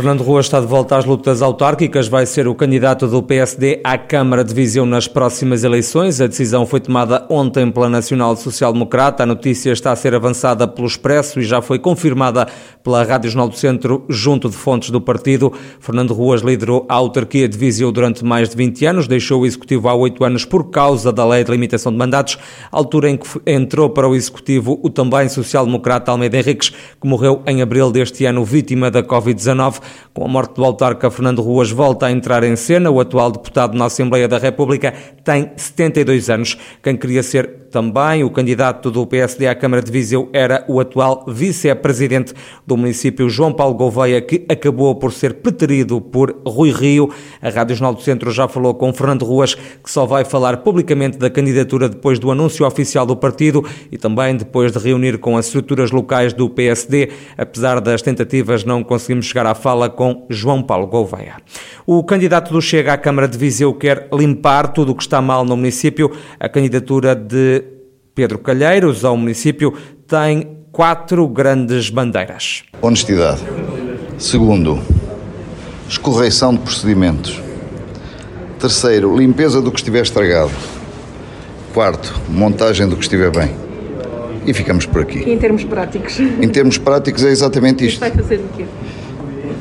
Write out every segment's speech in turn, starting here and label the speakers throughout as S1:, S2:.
S1: Fernando Rua está de volta às lutas autárquicas, vai ser o candidato do PSD à Câmara de Viseu nas próximas eleições. A decisão foi tomada ontem pela Nacional Social Democrata. A notícia está a ser avançada pelo Expresso e já foi confirmada pela Rádio Jornal do Centro, junto de fontes do partido. Fernando Ruas liderou a autarquia de Viseu durante mais de 20 anos, deixou o Executivo há oito anos por causa da lei de limitação de mandatos, altura em que entrou para o Executivo o também social-democrata Almeida Henriques, que morreu em abril deste ano vítima da Covid-19. Com a morte do autarca, Fernando Ruas volta a entrar em cena. O atual deputado na Assembleia da República tem 72 anos. Quem queria ser também o candidato do PSD à Câmara de Viseu era o atual vice-presidente do município, João Paulo Gouveia, que acabou por ser preterido por Rui Rio. A Rádio Jornal do Centro já falou com Fernando Ruas, que só vai falar publicamente da candidatura depois do anúncio oficial do partido e também depois de reunir com as estruturas locais do PSD. Apesar das tentativas, não conseguimos chegar à fala com João Paulo Gouveia. O candidato do Chega à Câmara de Viseu quer limpar tudo o que está mal no município. A candidatura de Pedro Calheiros, ao município, tem quatro grandes bandeiras.
S2: Honestidade. Segundo, escorreição de procedimentos. Terceiro, limpeza do que estiver estragado. Quarto, montagem do que estiver bem. E ficamos por aqui.
S3: E em termos práticos?
S2: Em termos práticos é exatamente isto.
S3: Vai fazer o quê?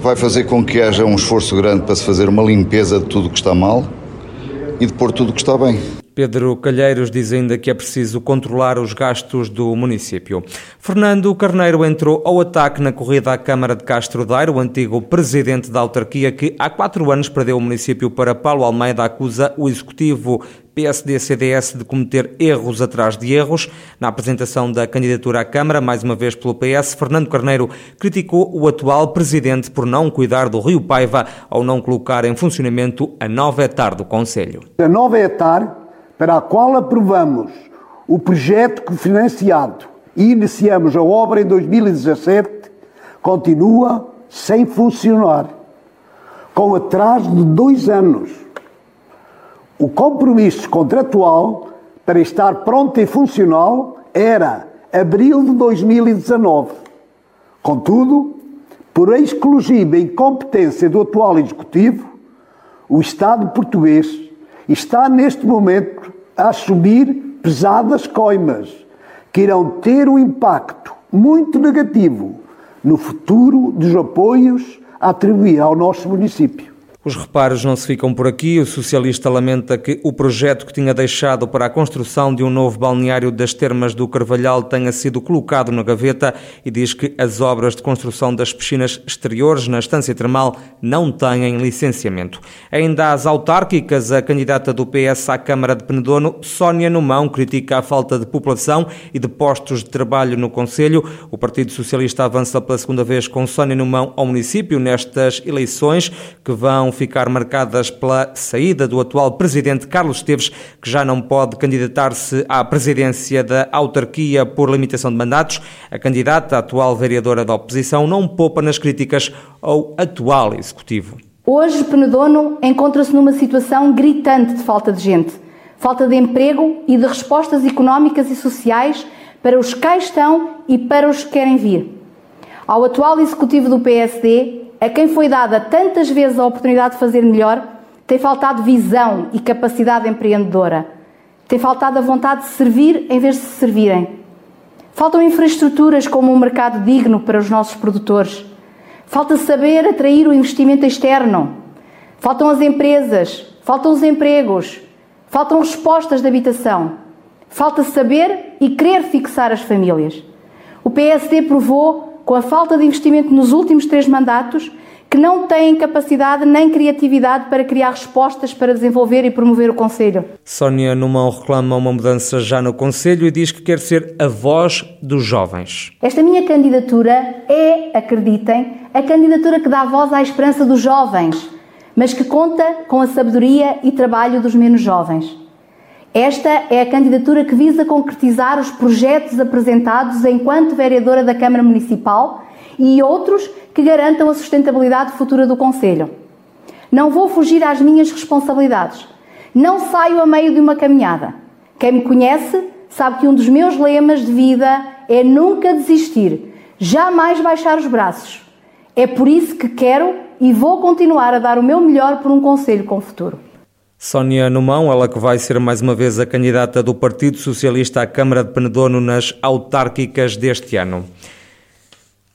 S2: Vai fazer com que haja um esforço grande para se fazer uma limpeza de tudo o que está mal e de pôr tudo o que está bem.
S1: Pedro Calheiros diz ainda que é preciso controlar os gastos do município. Fernando Carneiro entrou ao ataque na corrida à Câmara de Castro Daire, o antigo presidente da autarquia que há quatro anos perdeu o município para Paulo Almeida, acusa o executivo PSD-CDS de cometer erros atrás de erros. Na apresentação da candidatura à Câmara, mais uma vez pelo PS, Fernando Carneiro criticou o atual presidente por não cuidar do Rio Paiva ao não colocar em funcionamento a nova etar do Conselho.
S4: A nova etar para a qual aprovamos o projeto cofinanciado e iniciamos a obra em 2017, continua sem funcionar, com atraso de dois anos. O compromisso contratual para estar pronto e funcional era abril de 2019. Contudo, por exclusiva incompetência do atual Executivo, o Estado português está neste momento a assumir pesadas coimas que irão ter um impacto muito negativo no futuro dos apoios a atribuir ao nosso município.
S1: Os reparos não se ficam por aqui. O socialista lamenta que o projeto que tinha deixado para a construção de um novo balneário das Termas do Carvalhal tenha sido colocado na gaveta e diz que as obras de construção das piscinas exteriores na estância termal não têm licenciamento. Ainda às autárquicas, a candidata do PS à Câmara de Penedono, Sónia Numão, critica a falta de população e de postos de trabalho no Conselho. O Partido Socialista avança pela segunda vez com Sónia Numão ao município nestas eleições que vão ficar marcadas pela saída do atual presidente Carlos Esteves, que já não pode candidatar-se à presidência da autarquia por limitação de mandatos. A candidata, a atual vereadora da oposição, não poupa nas críticas ao atual executivo.
S5: Hoje, Penedono encontra-se numa situação gritante de falta de gente, falta de emprego e de respostas económicas e sociais para os que cá estão e para os que querem vir. Ao atual executivo do PSD, a quem foi dada tantas vezes a oportunidade de fazer melhor, tem faltado visão e capacidade empreendedora. Tem faltado a vontade de servir em vez de se servirem. Faltam infraestruturas como um mercado digno para os nossos produtores. Falta saber atrair o investimento externo. Faltam as empresas, faltam os empregos, faltam respostas de habitação. Falta saber e querer fixar as famílias. O PSD provou com a falta de investimento nos últimos três mandatos, que não têm capacidade nem criatividade para criar respostas para desenvolver e promover o Conselho.
S1: Sónia Numão reclama uma mudança já no Conselho e diz que quer ser a voz dos jovens.
S5: Esta minha candidatura é, acreditem, a candidatura que dá voz à esperança dos jovens, mas que conta com a sabedoria e trabalho dos menos jovens. Esta é a candidatura que visa concretizar os projetos apresentados enquanto vereadora da Câmara Municipal e outros que garantam a sustentabilidade futura do Conselho. Não vou fugir às minhas responsabilidades. Não saio a meio de uma caminhada. Quem me conhece sabe que um dos meus lemas de vida é nunca desistir, jamais baixar os braços. É por isso que quero e vou continuar a dar o meu melhor por um conselho com futuro.
S1: Sónia Numão, ela que vai ser mais uma vez a candidata do Partido Socialista à Câmara de Penedono nas autárquicas deste ano.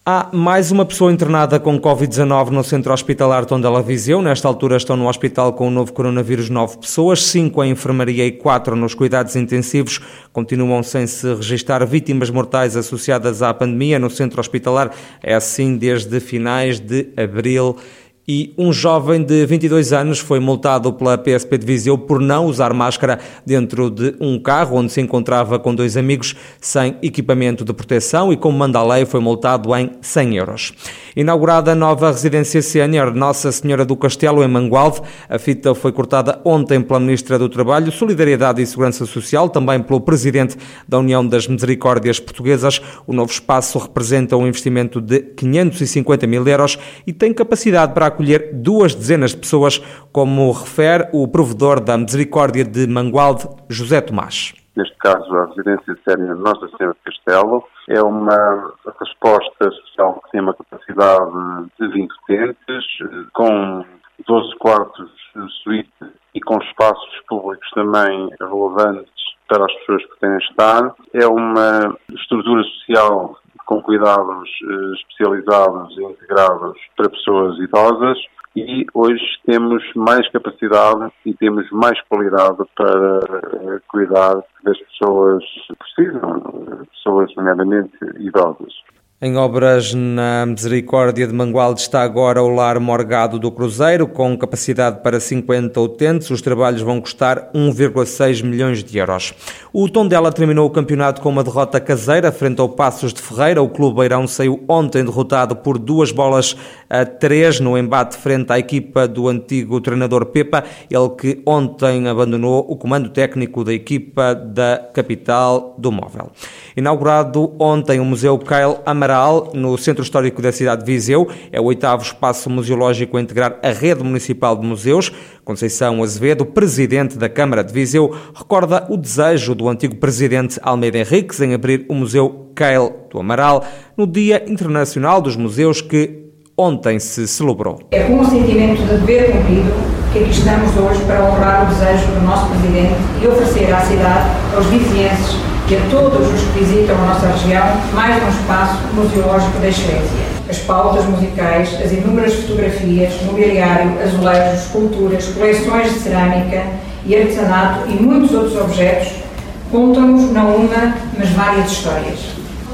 S1: Há mais uma pessoa internada com Covid-19 no centro hospitalar Tondela Viseu. Nesta altura estão no hospital com o novo coronavírus nove pessoas, cinco em enfermaria e quatro nos cuidados intensivos. Continuam sem se registrar vítimas mortais associadas à pandemia no centro hospitalar. É assim desde finais de abril e um jovem de 22 anos foi multado pela PSP de Viseu por não usar máscara dentro de um carro onde se encontrava com dois amigos sem equipamento de proteção e, como manda a lei, foi multado em 100 euros. Inaugurada a nova residência sénior Nossa Senhora do Castelo, em Mangualde, a fita foi cortada ontem pela Ministra do Trabalho, Solidariedade e Segurança Social, também pelo Presidente da União das Misericórdias Portuguesas. O novo espaço representa um investimento de 550 mil euros e tem capacidade para acolher duas dezenas de pessoas, como refere o provedor da Misericórdia de Mangualde, José Tomás.
S3: Neste caso, a residência séria Nossa Senhora de Castelo é uma resposta social que tem uma capacidade de 20 utentes, com 12 quartos de suíte e com espaços públicos também relevantes para as pessoas que têm estar. É uma estrutura social com cuidados eh, especializados e integrados para pessoas idosas e hoje temos mais capacidade e temos mais qualidade para eh, cuidar das pessoas que precisam, pessoas nomeadamente idosas.
S1: Em obras na Misericórdia de Mangualde está agora o Lar Morgado do Cruzeiro, com capacidade para 50 utentes. Os trabalhos vão custar 1,6 milhões de euros. O Tondela terminou o campeonato com uma derrota caseira frente ao Passos de Ferreira. O Clube Beirão saiu ontem derrotado por duas bolas a três no embate frente à equipa do antigo treinador Pepa, ele que ontem abandonou o comando técnico da equipa da capital do Móvel. Inaugurado ontem o Museu Kyle Amaral no Centro Histórico da cidade de Viseu. É o oitavo espaço museológico a integrar a rede municipal de museus. Conceição Azevedo, presidente da Câmara de Viseu, recorda o desejo do antigo presidente Almeida Henriques em abrir o Museu Keil do Amaral no Dia Internacional dos Museus que ontem se celebrou.
S6: É com um sentimento de dever cumprido que aqui estamos hoje para honrar o desejo do nosso presidente e oferecer à cidade, aos vizinhenses e a todos os que visitam a nossa região mais um espaço museológico da excelência. As pautas musicais, as inúmeras fotografias, mobiliário, azulejos, esculturas, coleções de cerâmica e artesanato e muitos outros objetos contam-nos não uma, mas várias histórias.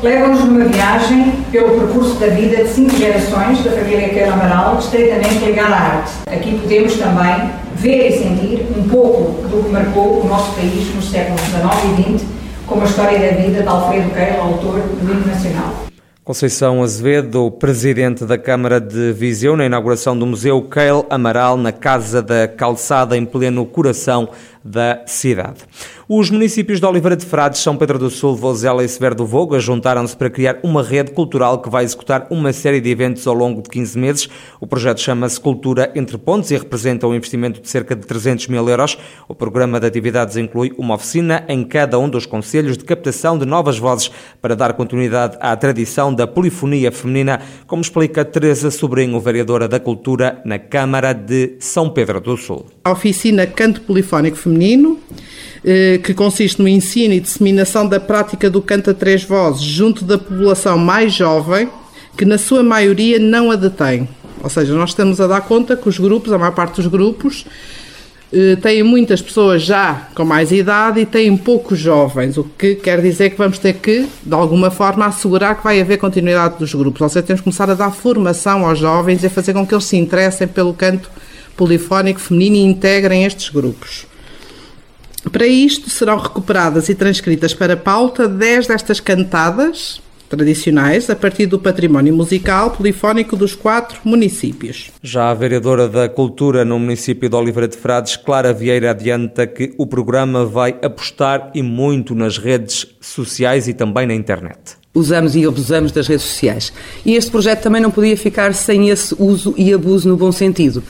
S6: Levam-nos numa viagem pelo percurso da vida de cinco gerações da família Queiro Amaral, estreitamente ligada à arte. Aqui podemos também ver e sentir um pouco do que marcou o nosso país nos séculos XIX e XX como a história da vida de Alfredo Keil, autor do hino nacional.
S1: Conceição Azevedo, presidente da Câmara de Viseu, na inauguração do Museu Keil Amaral, na Casa da Calçada, em pleno coração da cidade. Os municípios de Oliveira de Frades, São Pedro do Sul, Vozela e Severo do Voga juntaram-se para criar uma rede cultural que vai executar uma série de eventos ao longo de 15 meses. O projeto chama-se Cultura Entre Pontos e representa um investimento de cerca de 300 mil euros. O programa de atividades inclui uma oficina em cada um dos conselhos de captação de novas vozes para dar continuidade à tradição da polifonia feminina, como explica Teresa Sobrinho, vereadora da Cultura na Câmara de São Pedro do Sul.
S7: A oficina Canto Polifónico Feminino eh, que consiste no ensino e disseminação da prática do canto a três vozes junto da população mais jovem, que na sua maioria não a detém. Ou seja, nós estamos a dar conta que os grupos, a maior parte dos grupos, eh, têm muitas pessoas já com mais idade e têm poucos jovens, o que quer dizer que vamos ter que, de alguma forma, assegurar que vai haver continuidade dos grupos. Ou seja, temos que começar a dar formação aos jovens e a fazer com que eles se interessem pelo canto polifónico feminino e integrem estes grupos. Para isto serão recuperadas e transcritas para pauta 10 destas cantadas tradicionais a partir do património musical polifónico dos quatro municípios.
S1: Já a vereadora da Cultura no município de Oliveira de Frades, Clara Vieira, adianta que o programa vai apostar e muito nas redes sociais e também na internet
S8: usamos e abusamos das redes sociais. E este projeto também não podia ficar sem esse uso e abuso no bom sentido.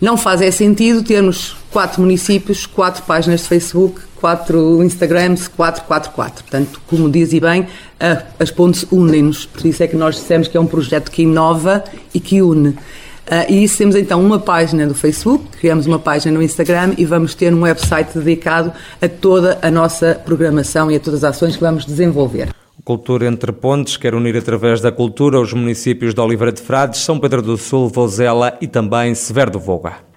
S8: Não faz é sentido termos quatro municípios, quatro páginas de Facebook, quatro Instagrams, quatro, quatro, quatro. Portanto, como diz e bem, as pontes unem-nos. Por isso é que nós dissemos que é um projeto que inova e que une. Uh, e isso temos então uma página do Facebook, criamos uma página no Instagram e vamos ter um website dedicado a toda a nossa programação e a todas as ações que vamos desenvolver.
S1: Cultura Entre Pontes quer unir através da cultura os municípios de Oliveira de Frades, São Pedro do Sul, Vozela e também Severo do Voga.